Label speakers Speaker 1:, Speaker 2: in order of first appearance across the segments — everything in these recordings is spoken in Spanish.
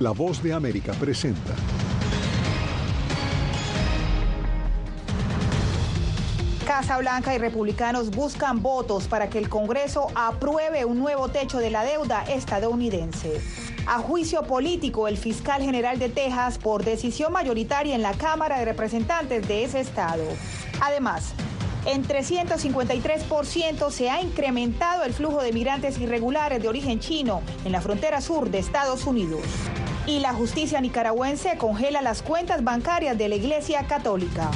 Speaker 1: La voz de América presenta.
Speaker 2: Casa Blanca y republicanos buscan votos para que el Congreso apruebe un nuevo techo de la deuda estadounidense. A juicio político, el fiscal general de Texas por decisión mayoritaria en la Cámara de Representantes de ese estado. Además, en 353% se ha incrementado el flujo de migrantes irregulares de origen chino en la frontera sur de Estados Unidos. Y la justicia nicaragüense congela las cuentas bancarias de la Iglesia Católica.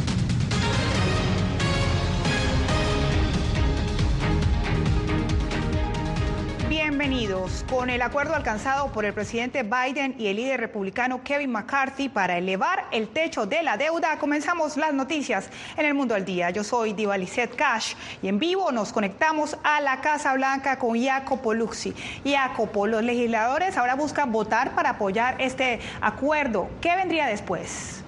Speaker 2: Bienvenidos. Con el acuerdo alcanzado por el presidente Biden y el líder republicano Kevin McCarthy para elevar el techo de la deuda, comenzamos las noticias en el mundo al día. Yo soy Diva Cash y en vivo nos conectamos a la Casa Blanca con Jacopo Luxi. Jacopo, los legisladores ahora buscan votar para apoyar este acuerdo. ¿Qué vendría después?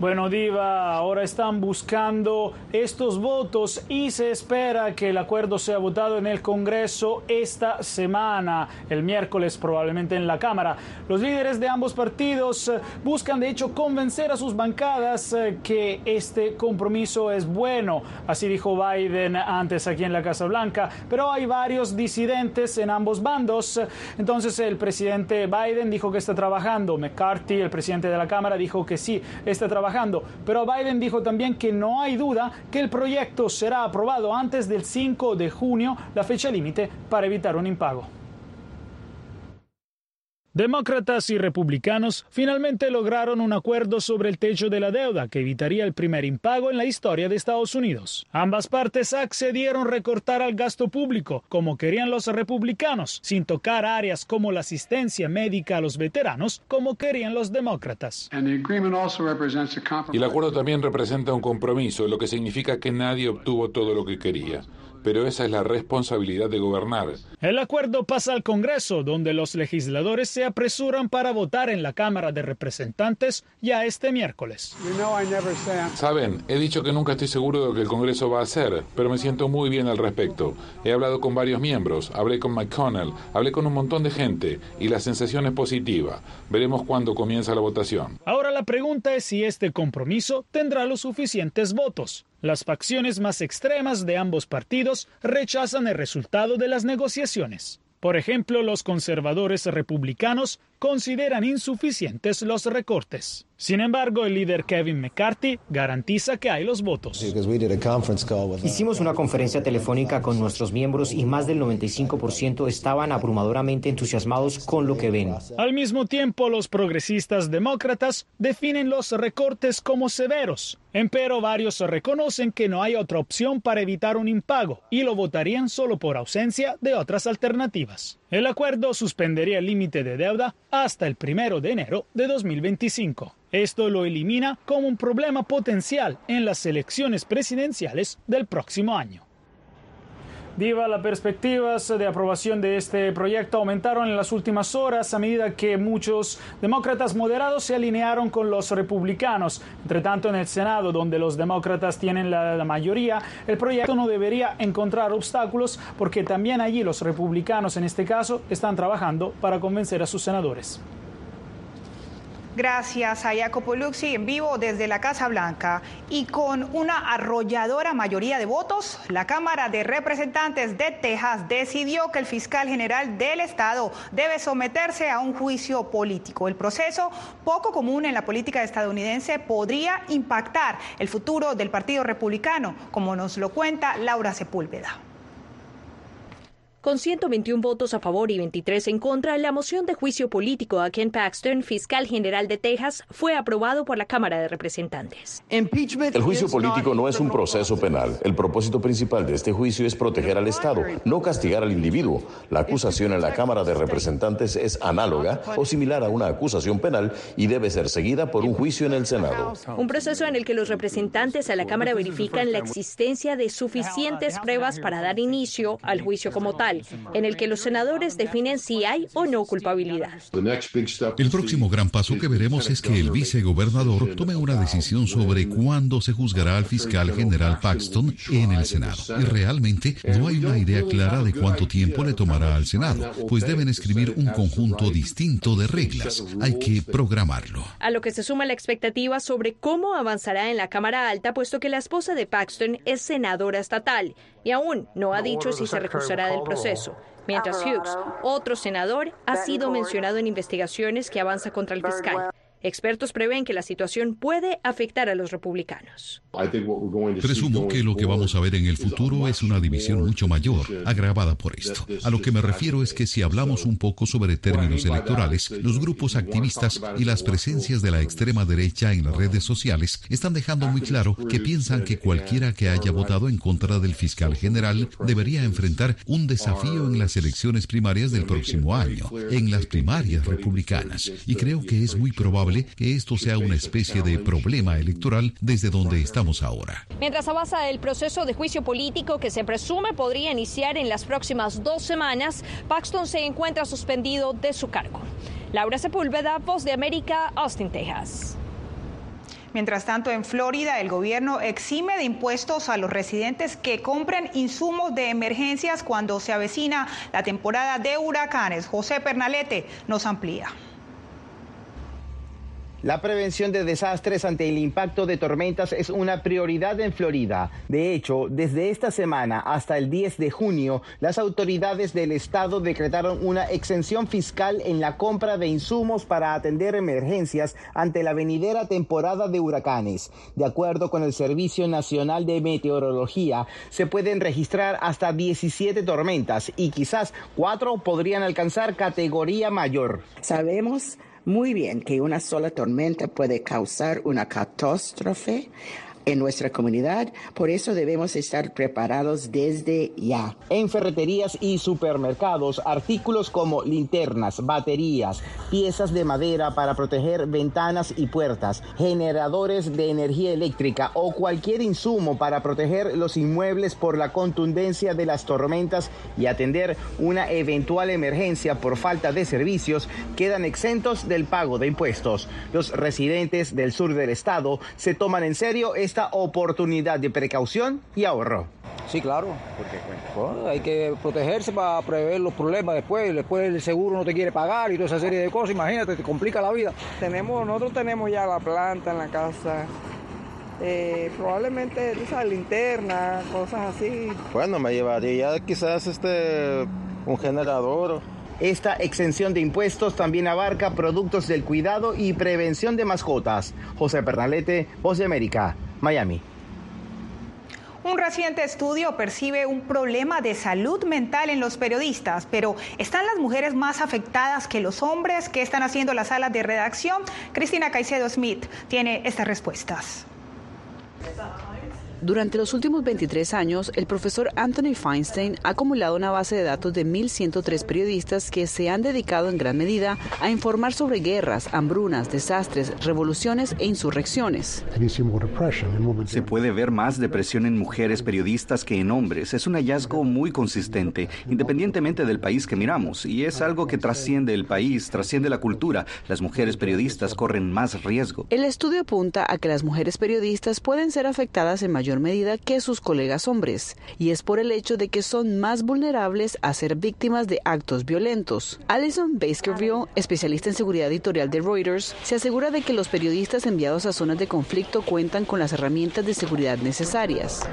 Speaker 3: Bueno, Diva, ahora están buscando estos votos y se espera que el acuerdo sea votado en el Congreso esta semana, el miércoles probablemente en la Cámara. Los líderes de ambos partidos eh, buscan de hecho convencer a sus bancadas eh, que este compromiso es bueno, así dijo Biden antes aquí en la Casa Blanca, pero hay varios disidentes en ambos bandos. Entonces el presidente Biden dijo que está trabajando, McCarthy, el presidente de la Cámara, dijo que sí, está trabajando pero Biden dijo también que no hay duda que el proyecto será aprobado antes del 5 de junio, la fecha límite para evitar un impago. Demócratas y republicanos finalmente lograron un acuerdo sobre el techo de la deuda que evitaría el primer impago en la historia de Estados Unidos. Ambas partes accedieron recortar al gasto público, como querían los republicanos, sin tocar áreas como la asistencia médica a los veteranos, como querían los demócratas.
Speaker 4: Y el acuerdo también representa un compromiso, lo que significa que nadie obtuvo todo lo que quería pero esa es la responsabilidad de gobernar.
Speaker 3: El acuerdo pasa al Congreso, donde los legisladores se apresuran para votar en la Cámara de Representantes ya este miércoles.
Speaker 4: Saben, he dicho que nunca estoy seguro de lo que el Congreso va a hacer, pero me siento muy bien al respecto. He hablado con varios miembros, hablé con McConnell, hablé con un montón de gente y la sensación es positiva. Veremos cuándo comienza la votación.
Speaker 3: Ahora la pregunta es si este compromiso tendrá los suficientes votos. Las facciones más extremas de ambos partidos rechazan el resultado de las negociaciones. Por ejemplo, los conservadores republicanos consideran insuficientes los recortes. Sin embargo, el líder Kevin McCarthy garantiza que hay los votos.
Speaker 5: Hicimos una conferencia telefónica con nuestros miembros y más del 95% estaban abrumadoramente entusiasmados con lo que ven.
Speaker 3: Al mismo tiempo, los progresistas demócratas definen los recortes como severos. Empero varios reconocen que no hay otra opción para evitar un impago y lo votarían solo por ausencia de otras alternativas. El acuerdo suspendería el límite de deuda hasta el primero de enero de 2025. Esto lo elimina como un problema potencial en las elecciones presidenciales del próximo año. Diva, las perspectivas de aprobación de este proyecto aumentaron en las últimas horas a medida que muchos demócratas moderados se alinearon con los republicanos. Entre tanto, en el Senado, donde los demócratas tienen la, la mayoría, el proyecto no debería encontrar obstáculos porque también allí los republicanos, en este caso, están trabajando para convencer a sus senadores.
Speaker 2: Gracias a Jacopo Luxi en vivo desde la Casa Blanca. Y con una arrolladora mayoría de votos, la Cámara de Representantes de Texas decidió que el fiscal general del Estado debe someterse a un juicio político. El proceso, poco común en la política estadounidense, podría impactar el futuro del Partido Republicano, como nos lo cuenta Laura Sepúlveda.
Speaker 6: Con 121 votos a favor y 23 en contra, la moción de juicio político a Ken Paxton, fiscal general de Texas, fue aprobado por la Cámara de Representantes.
Speaker 7: El juicio político no es un proceso penal. El propósito principal de este juicio es proteger al Estado, no castigar al individuo. La acusación en la Cámara de Representantes es análoga o similar a una acusación penal y debe ser seguida por un juicio en el Senado.
Speaker 6: Un proceso en el que los representantes a la Cámara verifican la existencia de suficientes pruebas para dar inicio al juicio como tal global, en el que los senadores definen si hay o no culpabilidad.
Speaker 8: El próximo gran paso que veremos es que el vicegobernador tome una decisión sobre cuándo se juzgará al fiscal general Paxton en el Senado. Y realmente no hay una idea clara de cuánto tiempo le tomará al Senado, pues deben escribir un conjunto distinto de reglas. Hay que programarlo.
Speaker 6: A lo que se suma la expectativa sobre cómo avanzará en la Cámara Alta, puesto que la esposa de Paxton es senadora estatal y aún no ha dicho si se recusará del proceso. Mientras Hughes, otro senador, ha sido mencionado en investigaciones que avanza contra el fiscal. Expertos prevén que la situación puede afectar a los republicanos.
Speaker 8: Presumo que lo que vamos a ver en el futuro es una división mucho mayor, agravada por esto. A lo que me refiero es que si hablamos un poco sobre términos electorales, los grupos activistas y las presencias de la extrema derecha en las redes sociales están dejando muy claro que piensan que cualquiera que haya votado en contra del fiscal general debería enfrentar un desafío en las elecciones primarias del próximo año, en las primarias republicanas. Y creo que es muy probable que esto sea una especie de problema electoral desde donde estamos ahora.
Speaker 6: Mientras avanza el proceso de juicio político que se presume podría iniciar en las próximas dos semanas, Paxton se encuentra suspendido de su cargo. Laura Sepúlveda, Voz de América, Austin, Texas.
Speaker 2: Mientras tanto, en Florida, el gobierno exime de impuestos a los residentes que compren insumos de emergencias cuando se avecina la temporada de huracanes. José Pernalete nos amplía.
Speaker 9: La prevención de desastres ante el impacto de tormentas es una prioridad en Florida. De hecho, desde esta semana hasta el 10 de junio, las autoridades del estado decretaron una exención fiscal en la compra de insumos para atender emergencias ante la venidera temporada de huracanes. De acuerdo con el Servicio Nacional de Meteorología, se pueden registrar hasta 17 tormentas y quizás cuatro podrían alcanzar categoría mayor.
Speaker 10: Sabemos muy bien que una sola tormenta puede causar una catástrofe en nuestra comunidad, por eso debemos estar preparados desde ya.
Speaker 9: En ferreterías y supermercados, artículos como linternas, baterías, piezas de madera para proteger ventanas y puertas, generadores de energía eléctrica o cualquier insumo para proteger los inmuebles por la contundencia de las tormentas y atender una eventual emergencia por falta de servicios, quedan exentos del pago de impuestos. Los residentes del sur del estado se toman en serio esta oportunidad de precaución y ahorro.
Speaker 11: Sí, claro, porque hay que protegerse para prever los problemas después. Después el seguro no te quiere pagar y toda esa serie de cosas. Imagínate, te complica la vida.
Speaker 12: Tenemos, nosotros tenemos ya la planta en la casa. Eh, probablemente esa linterna, cosas así.
Speaker 13: Bueno, me llevaría quizás este un generador.
Speaker 9: Esta exención de impuestos también abarca productos del cuidado y prevención de mascotas. José Pernalete, Voz de América, Miami.
Speaker 2: Un reciente estudio percibe un problema de salud mental en los periodistas, pero ¿están las mujeres más afectadas que los hombres? ¿Qué están haciendo las salas de redacción? Cristina Caicedo Smith tiene estas respuestas.
Speaker 14: Durante los últimos 23 años, el profesor Anthony Feinstein ha acumulado una base de datos de 1.103 periodistas que se han dedicado en gran medida a informar sobre guerras, hambrunas, desastres, revoluciones e insurrecciones.
Speaker 15: Se puede ver más depresión en mujeres periodistas que en hombres. Es un hallazgo muy consistente, independientemente del país que miramos, y es algo que trasciende el país, trasciende la cultura. Las mujeres periodistas corren más riesgo.
Speaker 14: El estudio apunta a que las mujeres periodistas pueden ser afectadas en mayor medida que sus colegas hombres, y es por el hecho de que son más vulnerables a ser víctimas de actos violentos. Alison Baskerville, especialista en seguridad editorial de Reuters, se asegura de que los periodistas enviados a zonas de conflicto cuentan con las herramientas de seguridad necesarias.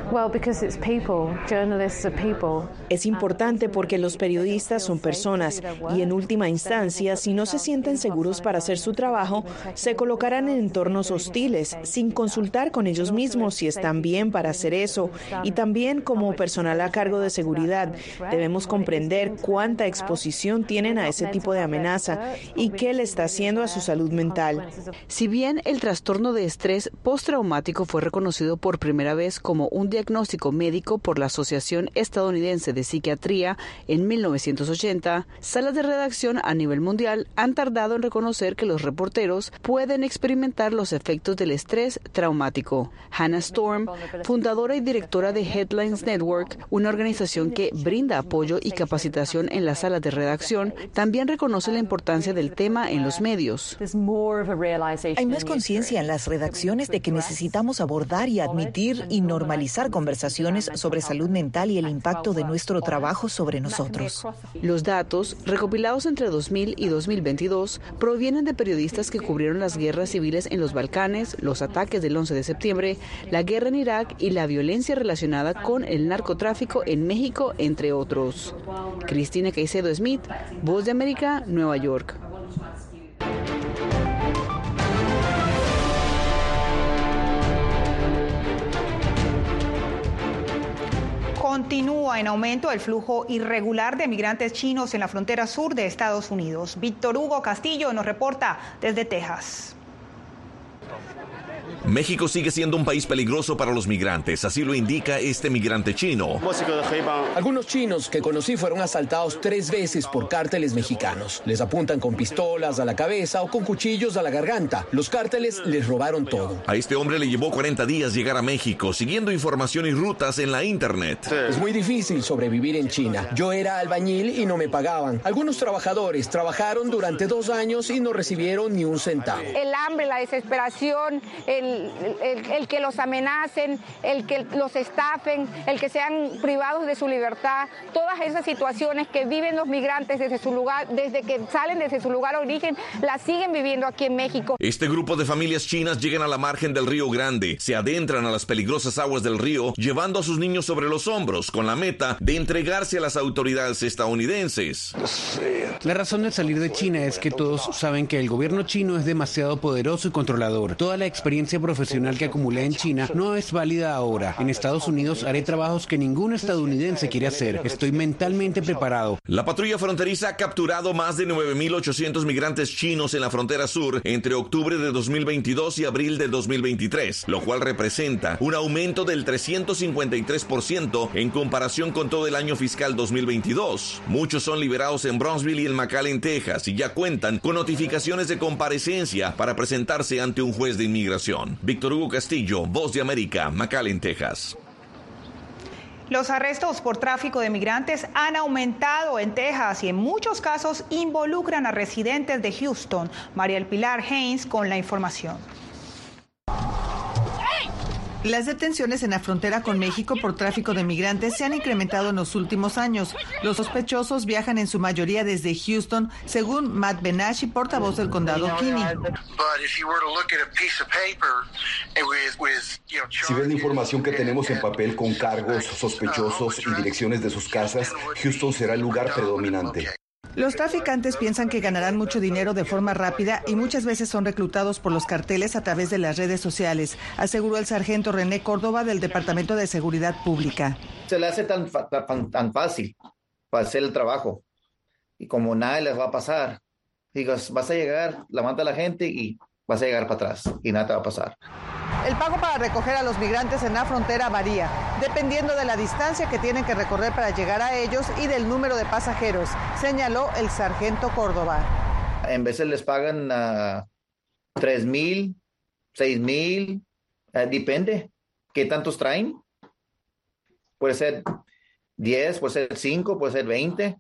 Speaker 16: Es importante porque los periodistas son personas y en última instancia, si no se sienten seguros para hacer su trabajo, se colocarán en entornos hostiles sin consultar con ellos mismos si están bien para hacer eso y también como personal a cargo de seguridad debemos comprender cuánta exposición tienen a ese tipo de amenaza y qué le está haciendo a su salud mental.
Speaker 14: Si bien el trastorno de estrés postraumático fue reconocido por primera vez como un diagnóstico médico por la Asociación Estadounidense de Psiquiatría en 1980, salas de redacción a nivel mundial han tardado en reconocer que los reporteros pueden experimentar los efectos del estrés traumático. Hannah Storm, fundadora y directora de Headlines Network, una organización que brinda apoyo y capacitación en las salas de redacción, también reconoce la importancia del tema en los medios.
Speaker 17: Hay más conciencia en las redacciones de que necesitamos abordar y admitir y normalizar conversaciones sobre salud mental y el impacto de nuestro trabajo sobre nosotros.
Speaker 14: Los datos, recopilados entre 2000 y 2022, provienen de periodistas que cubrieron las guerras civiles en los Balcanes, los ataques del 11 de septiembre, la guerra en Irak y la violencia relacionada con el narcotráfico en México, entre otros. Cristina Caicedo Smith, Voz de América, Nueva York.
Speaker 2: Continúa en aumento el flujo irregular de migrantes chinos en la frontera sur de Estados Unidos. Víctor Hugo Castillo nos reporta desde Texas.
Speaker 18: México sigue siendo un país peligroso para los migrantes, así lo indica este migrante chino.
Speaker 19: Algunos chinos que conocí fueron asaltados tres veces por cárteles mexicanos. Les apuntan con pistolas a la cabeza o con cuchillos a la garganta. Los cárteles les robaron todo.
Speaker 18: A este hombre le llevó 40 días llegar a México, siguiendo información y rutas en la internet.
Speaker 19: Es muy difícil sobrevivir en China. Yo era albañil y no me pagaban. Algunos trabajadores trabajaron durante dos años y no recibieron ni un centavo.
Speaker 20: El hambre, la desesperación, el el, que los amenacen, el que los estafen, el que sean privados de su libertad, todas esas situaciones que viven los migrantes desde su lugar, desde que salen desde su lugar de origen, las siguen viviendo aquí en México.
Speaker 18: Este grupo de familias chinas llegan a la margen del Río Grande, se adentran a las peligrosas aguas del río, llevando a sus niños sobre los hombros, con la meta de entregarse a las autoridades estadounidenses.
Speaker 21: La razón de salir de China es que todos saben que el gobierno chino es demasiado poderoso y controlador. Toda la experiencia profesional que acumulé en China no es válida ahora. En Estados Unidos haré trabajos que ningún estadounidense quiere hacer. Estoy mentalmente preparado.
Speaker 18: La patrulla fronteriza ha capturado más de 9.800 migrantes chinos en la frontera sur entre octubre de 2022 y abril de 2023, lo cual representa un aumento del 353% en comparación con todo el año fiscal 2022. Muchos son liberados en Brownsville y en McAllen, Texas, y ya cuentan con notificaciones de comparecencia para presentarse ante un juez de inmigración. Víctor Hugo Castillo, Voz de América, McAllen, Texas.
Speaker 2: Los arrestos por tráfico de migrantes han aumentado en Texas y en muchos casos involucran a residentes de Houston. María El Pilar Haynes con la información.
Speaker 22: Las detenciones en la frontera con México por tráfico de migrantes se han incrementado en los últimos años. Los sospechosos viajan en su mayoría desde Houston, según Matt Benashi, portavoz del condado Kinney.
Speaker 23: Si ves la información que tenemos en papel con cargos, sospechosos y direcciones de sus casas, Houston será el lugar predominante.
Speaker 22: Los traficantes piensan que ganarán mucho dinero de forma rápida y muchas veces son reclutados por los carteles a través de las redes sociales, aseguró el sargento René Córdoba del Departamento de Seguridad Pública.
Speaker 24: Se le hace tan, tan, fácil para hacer el trabajo y como nada les va a pasar, digas, vas a llegar, la manda la gente y vas a llegar para atrás y nada te va a pasar.
Speaker 22: El pago para recoger a los migrantes en la frontera varía, dependiendo de la distancia que tienen que recorrer para llegar a ellos y del número de pasajeros, señaló el sargento Córdoba.
Speaker 24: En veces les pagan a tres mil, seis mil, eh, depende. ¿Qué tantos traen? Puede ser 10, puede ser 5, puede ser 20.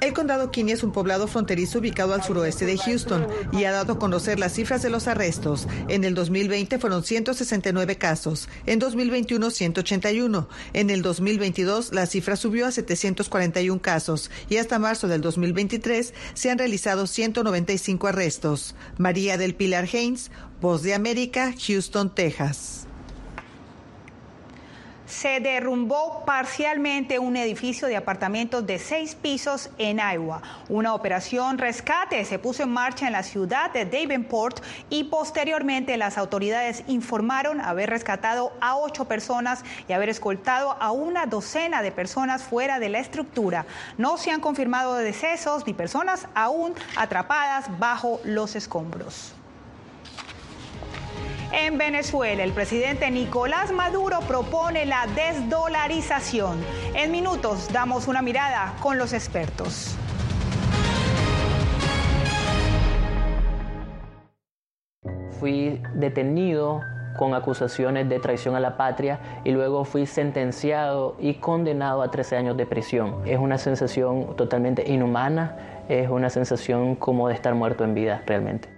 Speaker 22: El condado Kinney es un poblado fronterizo ubicado al suroeste de Houston y ha dado a conocer las cifras de los arrestos. En el 2020 fueron 169 casos, en 2021 181, en el 2022 la cifra subió a 741 casos y hasta marzo del 2023 se han realizado 195 arrestos. María del Pilar Haynes, Voz de América, Houston, Texas
Speaker 2: se derrumbó parcialmente un edificio de apartamentos de seis pisos en Iowa. Una operación rescate se puso en marcha en la ciudad de Davenport y posteriormente las autoridades informaron haber rescatado a ocho personas y haber escoltado a una docena de personas fuera de la estructura. No se han confirmado decesos ni personas aún atrapadas bajo los escombros. En Venezuela, el presidente Nicolás Maduro propone la desdolarización. En minutos damos una mirada con los expertos.
Speaker 25: Fui detenido
Speaker 26: con acusaciones de traición a la patria y luego fui sentenciado y condenado a 13 años de prisión. Es una sensación totalmente inhumana, es una sensación como de estar muerto en vida realmente.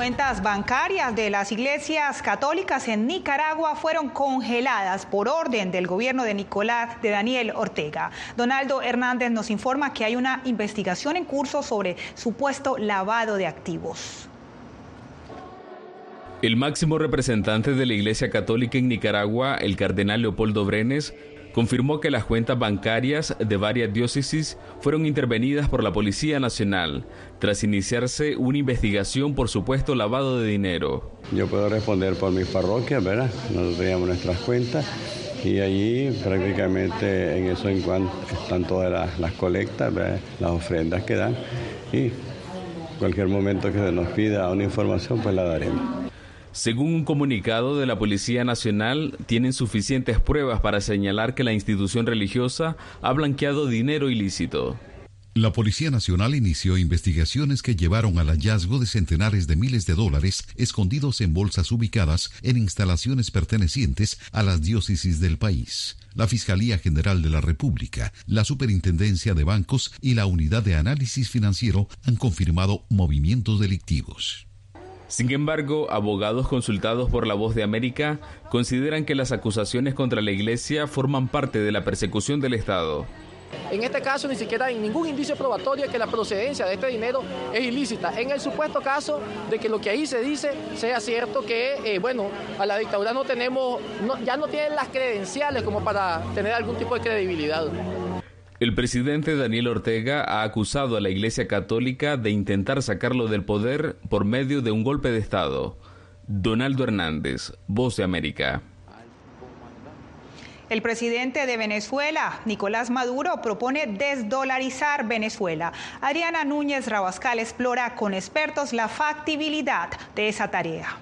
Speaker 2: Cuentas bancarias de las iglesias católicas en Nicaragua fueron congeladas por orden del gobierno de Nicolás de Daniel Ortega. Donaldo Hernández nos informa que hay una investigación en curso sobre supuesto lavado de activos.
Speaker 27: El máximo representante de la Iglesia Católica en Nicaragua, el cardenal Leopoldo Brenes, confirmó que las cuentas bancarias de varias diócesis fueron intervenidas por la Policía Nacional tras iniciarse una investigación por supuesto lavado de dinero.
Speaker 28: Yo puedo responder por mis parroquias, ¿verdad? Nosotros teníamos nuestras cuentas y allí prácticamente en eso en cuanto están todas las, las colectas, ¿verdad? las ofrendas que dan y cualquier momento que se nos pida una información pues la daremos.
Speaker 27: Según un comunicado de la Policía Nacional, tienen suficientes pruebas para señalar que la institución religiosa ha blanqueado dinero ilícito.
Speaker 8: La Policía Nacional inició investigaciones que llevaron al hallazgo de centenares de miles de dólares escondidos en bolsas ubicadas en instalaciones pertenecientes a las diócesis del país. La Fiscalía General de la República, la Superintendencia de Bancos y la Unidad de Análisis Financiero han confirmado movimientos delictivos.
Speaker 27: Sin embargo, abogados consultados por La Voz de América consideran que las acusaciones contra la Iglesia forman parte de la persecución del Estado.
Speaker 29: En este caso ni siquiera hay ningún indicio probatorio de que la procedencia de este dinero es ilícita. En el supuesto caso de que lo que ahí se dice sea cierto que, eh, bueno, a la dictadura no tenemos, ya no tienen las credenciales como para tener algún tipo de credibilidad.
Speaker 27: El presidente Daniel Ortega ha acusado a la Iglesia Católica de intentar sacarlo del poder por medio de un golpe de Estado. Donaldo Hernández, Voz de América.
Speaker 2: El presidente de Venezuela, Nicolás Maduro, propone desdolarizar Venezuela. Adriana Núñez Rabascal explora con expertos la factibilidad de esa tarea.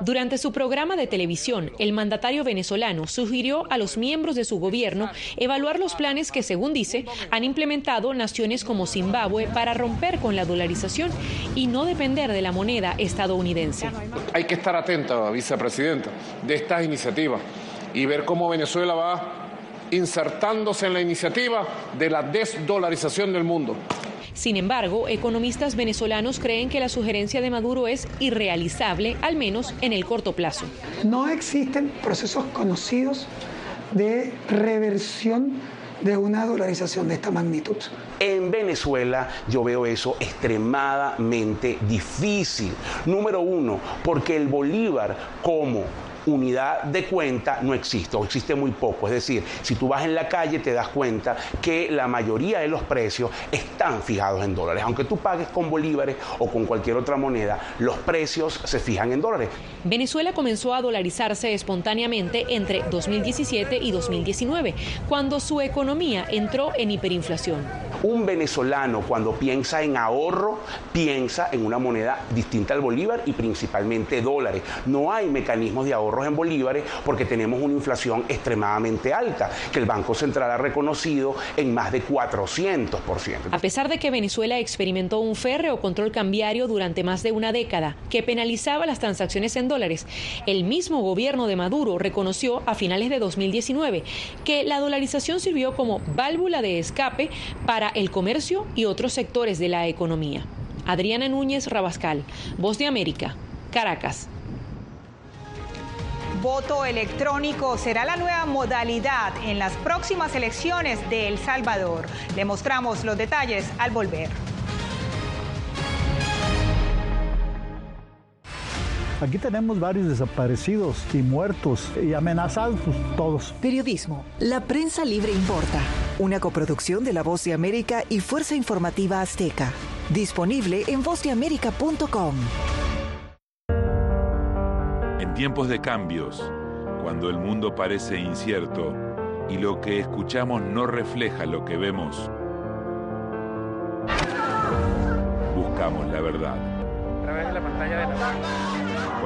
Speaker 30: Durante su programa de televisión, el mandatario venezolano sugirió a los miembros de su gobierno evaluar los planes que, según dice, han implementado naciones como Zimbabue para romper con la dolarización y no depender de la moneda estadounidense.
Speaker 19: Hay que estar atento, vicepresidenta, de estas iniciativas y ver cómo Venezuela va insertándose en la iniciativa de la desdolarización del mundo.
Speaker 30: Sin embargo, economistas venezolanos creen que la sugerencia de Maduro es irrealizable, al menos en el corto plazo.
Speaker 31: No existen procesos conocidos de reversión de una dolarización de esta magnitud.
Speaker 32: En Venezuela yo veo eso extremadamente difícil. Número uno, porque el bolívar como unidad de cuenta no existe o existe muy poco. Es decir, si tú vas en la calle te das cuenta que la mayoría de los precios están fijados en dólares. Aunque tú pagues con bolívares o con cualquier otra moneda, los precios se fijan en dólares.
Speaker 30: Venezuela comenzó a dolarizarse espontáneamente entre 2017 y 2019, cuando su economía entró en hiperinflación.
Speaker 32: Un venezolano cuando piensa en ahorro, piensa en una moneda distinta al bolívar y principalmente dólares. No hay mecanismos de ahorros en bolívares porque tenemos una inflación extremadamente alta, que el Banco Central ha reconocido en más de 400%.
Speaker 30: A pesar de que Venezuela experimentó un férreo control cambiario durante más de una década que penalizaba las transacciones en dólares, el mismo gobierno de Maduro reconoció a finales de 2019 que la dolarización sirvió como válvula de escape para el comercio y otros sectores de la economía. Adriana Núñez Rabascal, Voz de América, Caracas.
Speaker 2: Voto electrónico será la nueva modalidad en las próximas elecciones de El Salvador. Le mostramos los detalles al volver.
Speaker 33: Aquí tenemos varios desaparecidos y muertos y amenazados todos.
Speaker 34: Periodismo. La prensa libre importa. Una coproducción de La Voz de América y Fuerza Informativa Azteca. Disponible en vozdeamerica.com.
Speaker 35: En tiempos de cambios, cuando el mundo parece incierto y lo que escuchamos no refleja lo que vemos, buscamos la verdad.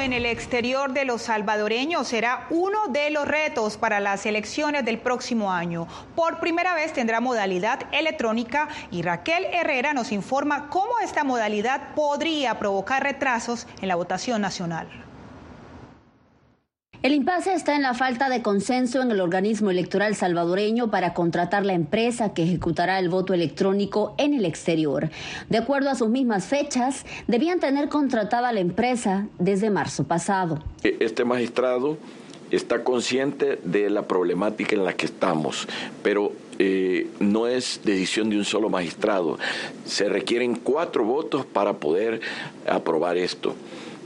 Speaker 2: En el exterior de los salvadoreños será uno de los retos para las elecciones del próximo año. Por primera vez tendrá modalidad electrónica y Raquel Herrera nos informa cómo esta modalidad podría provocar retrasos en la votación nacional.
Speaker 36: El impasse está en la falta de consenso en el organismo electoral salvadoreño para contratar la empresa que ejecutará el voto electrónico en el exterior. De acuerdo a sus mismas fechas, debían tener contratada la empresa desde marzo pasado.
Speaker 37: Este magistrado está consciente de la problemática en la que estamos, pero eh, no es decisión de un solo magistrado. Se requieren cuatro votos para poder aprobar esto.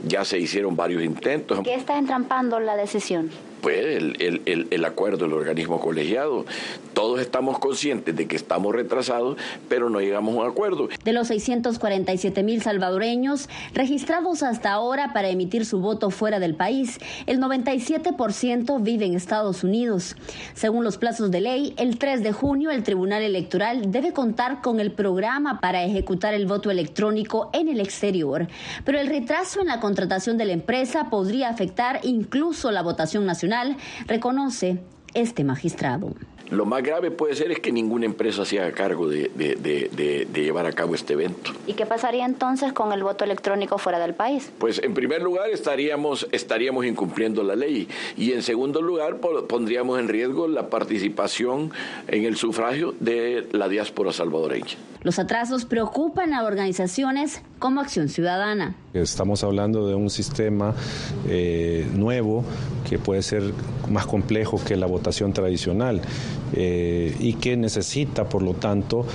Speaker 37: Ya se hicieron varios intentos.
Speaker 38: ¿Qué está entrampando la decisión?
Speaker 37: Pues el, el, el, acuerdo del organismo colegiado. Todos estamos conscientes de que estamos retrasados, pero no llegamos a un acuerdo.
Speaker 36: De los 647 mil salvadoreños registrados hasta ahora para emitir su voto fuera del país, el 97% vive en Estados Unidos. Según los plazos de ley, el 3 de junio el Tribunal Electoral debe contar con el programa para ejecutar el voto electrónico en el exterior. Pero el retraso en la contratación de la empresa podría afectar incluso la votación nacional reconoce este magistrado.
Speaker 37: Lo más grave puede ser es que ninguna empresa se haga cargo de, de, llevar a cabo este evento.
Speaker 38: ¿Y qué pasaría entonces con el voto electrónico fuera del país?
Speaker 37: Pues en primer lugar estaríamos, estaríamos incumpliendo la ley y en segundo lugar pondríamos en riesgo la participación en el sufragio de la diáspora salvadoreña.
Speaker 36: Los atrasos preocupan a organizaciones como Acción Ciudadana.
Speaker 39: Estamos hablando de un sistema eh, nuevo que puede ser más complejo que la votación tradicional eh, y que necesita, por lo tanto,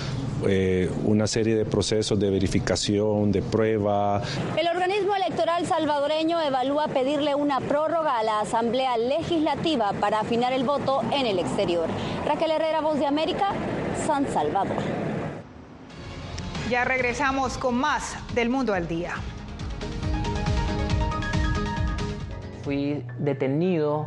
Speaker 39: eh, una serie de procesos de verificación, de prueba.
Speaker 36: El organismo electoral salvadoreño evalúa pedirle una prórroga a la Asamblea Legislativa para afinar el voto en el exterior. Raquel Herrera, Voz de América, San Salvador.
Speaker 2: Ya regresamos con más del Mundo al Día.
Speaker 26: Fui detenido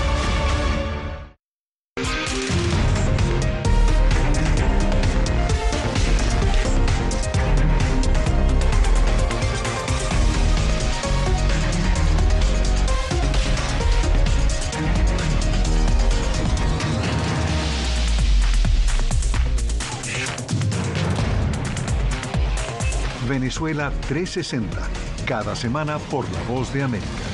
Speaker 40: Venezuela 360, cada semana por La Voz de América.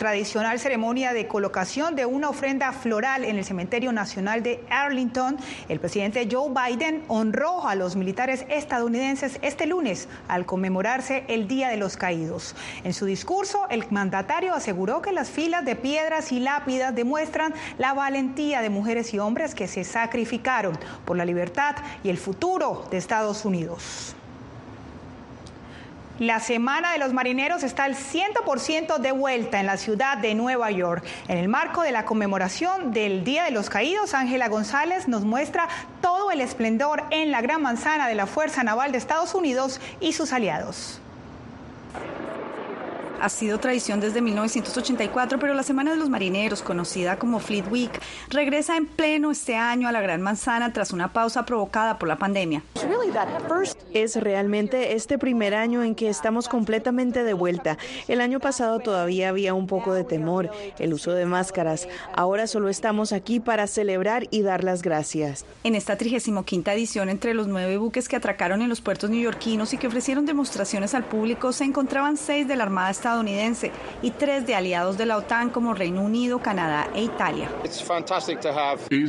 Speaker 2: Tradicional ceremonia de colocación de una ofrenda floral en el Cementerio Nacional de Arlington, el presidente Joe Biden honró a los militares estadounidenses este lunes al conmemorarse el Día de los Caídos. En su discurso, el mandatario aseguró que las filas de piedras y lápidas demuestran la valentía de mujeres y hombres que se sacrificaron por la libertad y el futuro de Estados Unidos. La Semana de los Marineros está al 100% de vuelta en la ciudad de Nueva York. En el marco de la conmemoración del Día de los Caídos, Ángela González nos muestra todo el esplendor en la Gran Manzana de la Fuerza Naval de Estados Unidos y sus aliados
Speaker 41: ha sido tradición desde 1984, pero la Semana de los Marineros, conocida como Fleet Week, regresa en pleno este año a la Gran Manzana tras una pausa provocada por la pandemia.
Speaker 42: Es realmente este primer año en que estamos completamente de vuelta. El año pasado todavía había un poco de temor, el uso de máscaras. Ahora solo estamos aquí para celebrar y dar las gracias.
Speaker 41: En esta 35 edición, entre los nueve buques que atracaron en los puertos neoyorquinos y que ofrecieron demostraciones al público, se encontraban seis de la Armada estadounidense estadounidense y tres de aliados de la OTAN como Reino Unido, Canadá e Italia.
Speaker 43: Es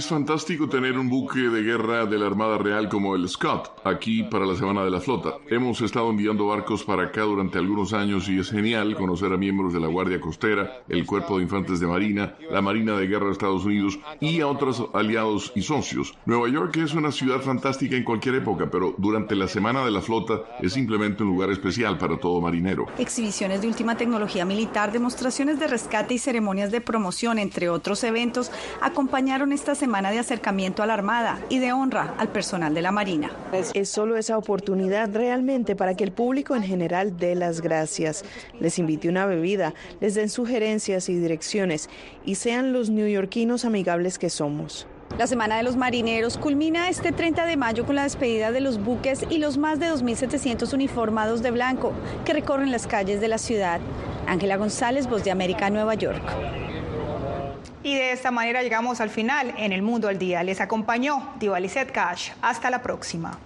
Speaker 43: fantástico tener un buque de guerra de la Armada Real como el Scott aquí para la Semana de la Flota. Hemos estado enviando barcos para acá durante algunos años y es genial conocer a miembros de la Guardia Costera, el Cuerpo de Infantes de Marina, la Marina de Guerra de Estados Unidos y a otros aliados y socios. Nueva York es una ciudad fantástica en cualquier época, pero durante la Semana de la Flota es simplemente un lugar especial para todo marinero.
Speaker 41: Exhibiciones de última tecnología militar, demostraciones de rescate y ceremonias de promoción, entre otros eventos, acompañaron esta semana de acercamiento a la Armada y de honra al personal de la Marina.
Speaker 42: Es solo esa oportunidad realmente para que el público en general dé las gracias, les invite una bebida, les den sugerencias y direcciones y sean los neoyorquinos amigables que somos.
Speaker 41: La Semana de los Marineros culmina este 30 de mayo con la despedida de los buques y los más de 2.700 uniformados de blanco que recorren las calles de la ciudad. Ángela González, Voz de América, Nueva York.
Speaker 2: Y de esta manera llegamos al final en el Mundo al Día. Les acompañó Diva Cash. Hasta la próxima.